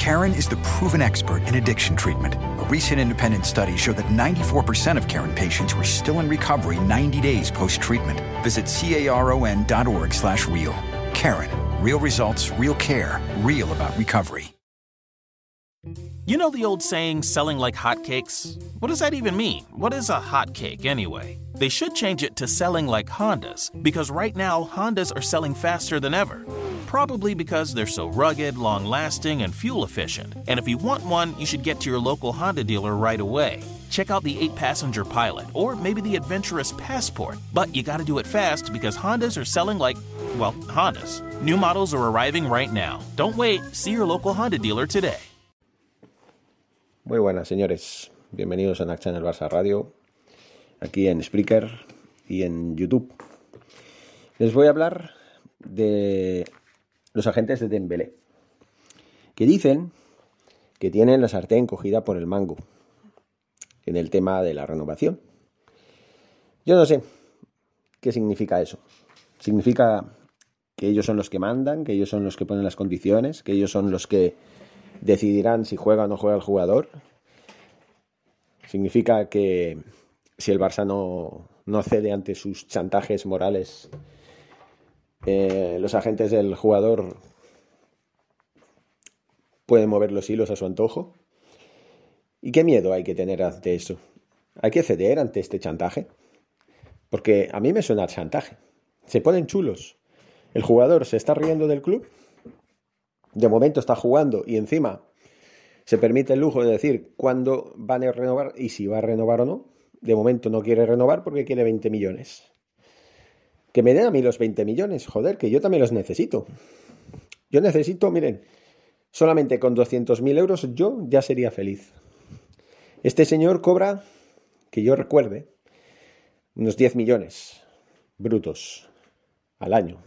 Karen is the proven expert in addiction treatment. A recent independent study showed that 94% of Karen patients were still in recovery 90 days post-treatment. Visit caron.org slash real. Karen, real results, real care, real about recovery. You know the old saying, selling like hotcakes? What does that even mean? What is a hotcake anyway? They should change it to selling like Hondas, because right now Hondas are selling faster than ever. Probably because they're so rugged, long lasting, and fuel efficient. And if you want one, you should get to your local Honda dealer right away. Check out the 8 passenger Pilot or maybe the adventurous Passport. But you gotta do it fast because Hondas are selling like, well, Hondas. New models are arriving right now. Don't wait, see your local Honda dealer today. Muy buenas, señores. Bienvenidos a NAC Channel Barça Radio, aquí en Spreaker y en YouTube. Les voy a hablar de los agentes de Dembélé, que dicen que tienen la sartén cogida por el mango en el tema de la renovación. Yo no sé qué significa eso. Significa que ellos son los que mandan, que ellos son los que ponen las condiciones, que ellos son los que decidirán si juega o no juega el jugador. Significa que si el Barça no, no cede ante sus chantajes morales, eh, los agentes del jugador pueden mover los hilos a su antojo. ¿Y qué miedo hay que tener ante eso? ¿Hay que ceder ante este chantaje? Porque a mí me suena chantaje. Se ponen chulos. El jugador se está riendo del club. De momento está jugando y encima se permite el lujo de decir cuándo van a renovar y si va a renovar o no. De momento no quiere renovar porque quiere 20 millones. Que me den a mí los 20 millones, joder, que yo también los necesito. Yo necesito, miren, solamente con 200.000 euros yo ya sería feliz. Este señor cobra, que yo recuerde, unos 10 millones brutos al año.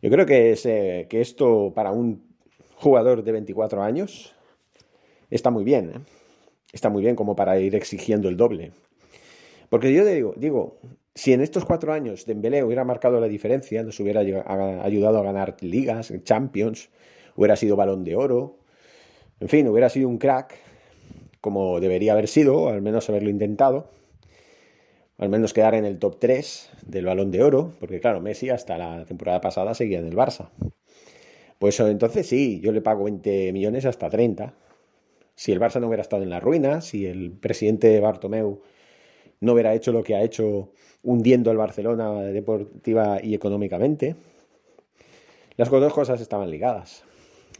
Yo creo que, es, que esto para un jugador de 24 años está muy bien. ¿eh? Está muy bien como para ir exigiendo el doble. Porque yo digo, si en estos cuatro años Dembélé hubiera marcado la diferencia, nos hubiera ayudado a ganar ligas, Champions, hubiera sido balón de oro, en fin, hubiera sido un crack, como debería haber sido, al menos haberlo intentado, al menos quedar en el top 3 del balón de oro, porque claro, Messi hasta la temporada pasada seguía en el Barça. Pues entonces sí, yo le pago 20 millones hasta 30. Si el Barça no hubiera estado en la ruina, si el presidente Bartomeu no hubiera hecho lo que ha hecho hundiendo al Barcelona deportiva y económicamente. Las dos cosas estaban ligadas.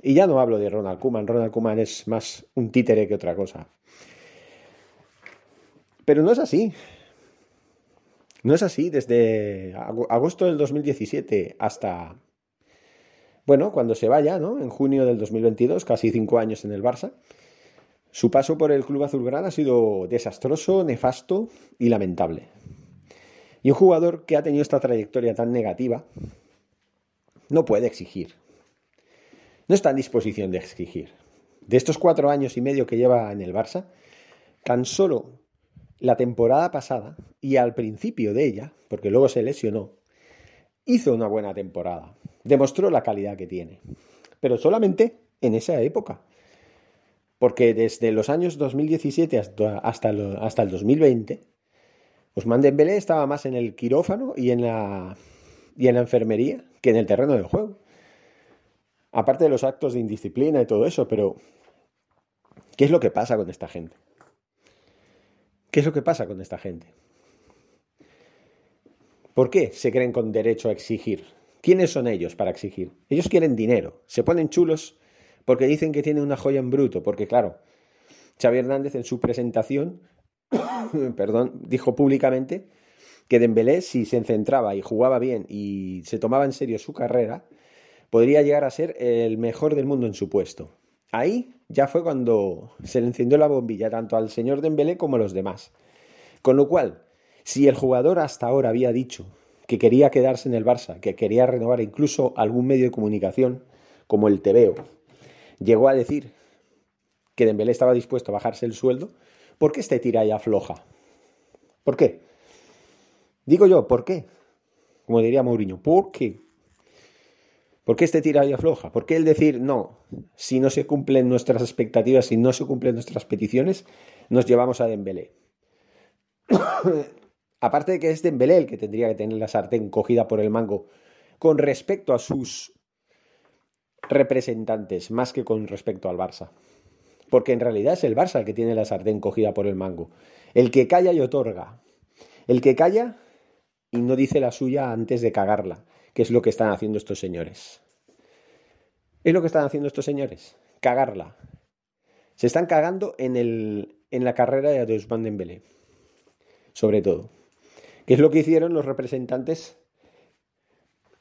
Y ya no hablo de Ronald Koeman. Ronald Koeman es más un títere que otra cosa. Pero no es así. No es así. Desde agosto del 2017 hasta, bueno, cuando se vaya, ¿no? En junio del 2022, casi cinco años en el Barça. Su paso por el club azulgrana ha sido desastroso, nefasto y lamentable. Y un jugador que ha tenido esta trayectoria tan negativa no puede exigir. No está en disposición de exigir. De estos cuatro años y medio que lleva en el Barça, tan solo la temporada pasada y al principio de ella, porque luego se lesionó, hizo una buena temporada. Demostró la calidad que tiene. Pero solamente en esa época porque desde los años 2017 hasta, hasta, el 2020, Ousmane Dembélé estaba más en el quirófano y en, la, y en la enfermería que en el terreno del juego. Aparte de los actos de indisciplina y todo eso, pero ¿qué es lo que pasa con esta gente? ¿Qué es lo que pasa con esta gente? ¿Por qué se creen con derecho a exigir? ¿Quiénes son ellos para exigir? Ellos quieren dinero, se ponen chulos porque dicen que tiene una joya en bruto, porque claro, Xavi Hernández en su presentación, perdón, dijo públicamente que Dembélé, si se centraba y jugaba bien y se tomaba en serio su carrera, podría llegar a ser el mejor del mundo en su puesto. Ahí ya fue cuando se le encendió la bombilla tanto al señor Dembélé como a los demás. Con lo cual, si el jugador hasta ahora había dicho que quería quedarse en el Barça, que quería renovar incluso algún medio de comunicación como el TVO, llegó a decir que Dembélé estaba dispuesto a bajarse el sueldo, ¿por qué este tira ya floja? ¿Por qué? Digo yo, ¿por qué? Como diría Mourinho, ¿por qué? ¿Por qué este tira y afloja? ¿Por qué el decir no? Si no se cumplen nuestras expectativas, si no se cumplen nuestras peticiones, nos llevamos a Dembélé. Aparte de que es Dembélé el que tendría que tener la sartén cogida por el mango con respecto a sus representantes, más que con respecto al Barça. Porque en realidad es el Barça el que tiene la sartén cogida por el mango. El que calla y otorga. El que calla y no dice la suya antes de cagarla que es lo que están haciendo estos señores. Es lo que están haciendo estos señores, cagarla. Se están cagando en, el, en la carrera de Ousmane Dembélé, sobre todo. ¿Qué es lo que hicieron los representantes?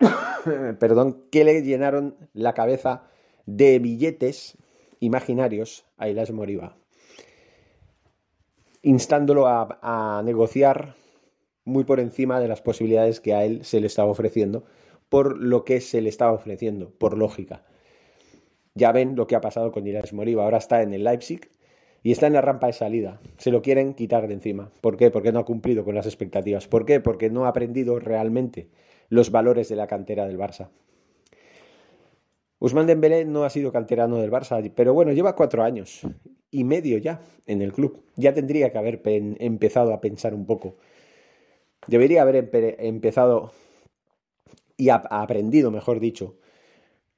Perdón, que le llenaron la cabeza de billetes imaginarios a Ilas Moriba, instándolo a, negociar muy por encima de las posibilidades que a él se le estaba ofreciendo por lo que se le estaba ofreciendo, por lógica. Ya ven lo que ha pasado con Irás Moriba, ahora está en el Leipzig y está en la rampa de salida. Se lo quieren quitar de encima. ¿Por qué? Porque no ha cumplido con las expectativas. ¿Por qué? Porque no ha aprendido realmente los valores de la cantera del Barça. Usman Dembélé no ha sido canterano del Barça, pero bueno, lleva cuatro años y medio ya en el club. Ya tendría que haber empezado a pensar un poco. Debería haber empezado y aprendido, mejor dicho,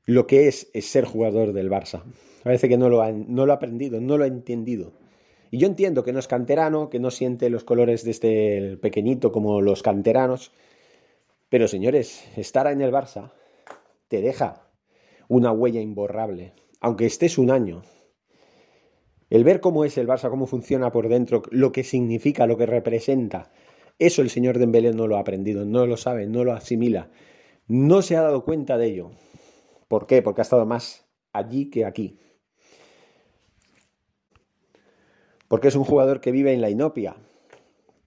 lo que es, ser jugador del Barça. Parece que no lo, ha, no lo ha aprendido, no lo ha entendido. Y yo entiendo que no es canterano, que no siente los colores de este pequeñito como los canteranos. Pero señores, estar en el Barça te deja una huella imborrable, aunque estés un año. El ver cómo es el Barça, cómo funciona por dentro, lo que significa, lo que representa, eso el señor Dembélé no lo ha aprendido, no lo sabe, no lo asimila no se ha dado cuenta de ello. ¿Por qué? Porque ha estado más allí que aquí. Porque es un jugador que vive en la inopia.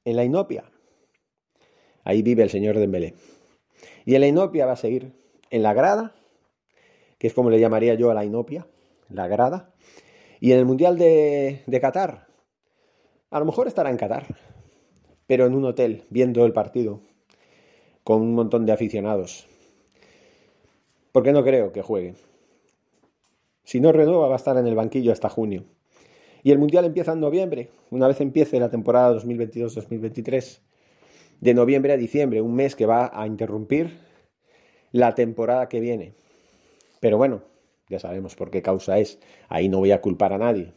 En la inopia. Ahí vive el señor Dembélé. Y en la inopia va a seguir en la grada, que es como le llamaría yo a la inopia, la grada. Y en el Mundial de, de Qatar, a lo mejor estará en Qatar, pero en un hotel, viendo el partido, con un montón de aficionados. Porque no creo que juegue. Si no renueva, va a estar en el banquillo hasta junio. Y el Mundial empieza en noviembre, una vez empiece la temporada 2022-2023. De noviembre a diciembre, un mes que va a interrumpir la temporada que viene. Pero bueno, ya sabemos por qué causa es. Ahí no voy a culpar a nadie.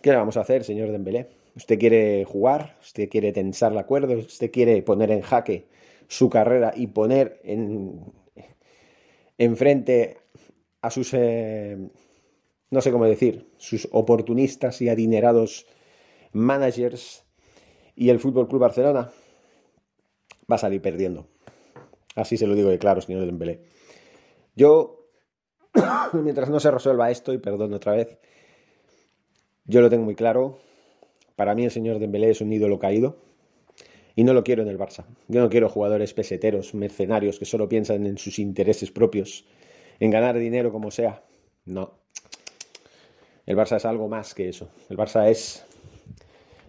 ¿Qué le vamos a hacer, señor Dembélé? Usted quiere jugar, usted quiere tensar la cuerda, usted quiere poner en jaque su carrera y poner en enfrente a sus eh, no sé cómo decir, sus oportunistas y adinerados managers y el Fútbol Club Barcelona va a salir perdiendo. Así se lo digo de claro, señor Dembélé. Yo mientras no se resuelva esto y perdón otra vez, yo lo tengo muy claro, para mí el señor Dembélé es un ídolo caído y no lo quiero en el Barça. Yo no quiero jugadores peseteros, mercenarios que solo piensan en sus intereses propios, en ganar dinero como sea. No. El Barça es algo más que eso. El Barça es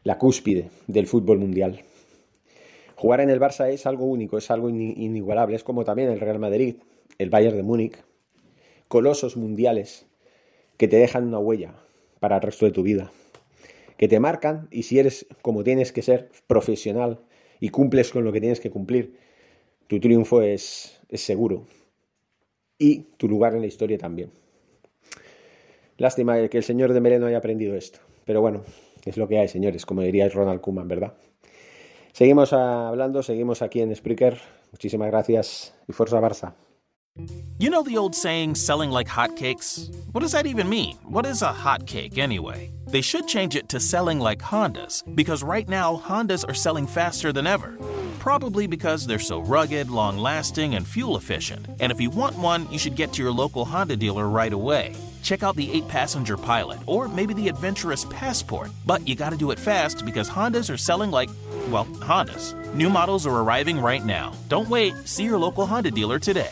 la cúspide del fútbol mundial. Jugar en el Barça es algo único, es algo inigualable. Es como también el Real Madrid, el Bayern de Múnich. Colosos mundiales que te dejan una huella para el resto de tu vida que te marcan y si eres como tienes que ser profesional y cumples con lo que tienes que cumplir, tu triunfo es, es seguro y tu lugar en la historia también. Lástima que el señor de Melé no haya aprendido esto, pero bueno, es lo que hay, señores, como diría Ronald Koeman, ¿verdad? Seguimos hablando, seguimos aquí en Spreaker. Muchísimas gracias y fuerza Barça. You know the old saying, selling like hotcakes? What does that even mean? What is a hotcake anyway? They should change it to selling like Hondas, because right now Hondas are selling faster than ever. Probably because they're so rugged, long lasting, and fuel efficient. And if you want one, you should get to your local Honda dealer right away. Check out the 8 passenger Pilot or maybe the adventurous Passport. But you gotta do it fast because Hondas are selling like, well, Hondas. New models are arriving right now. Don't wait, see your local Honda dealer today.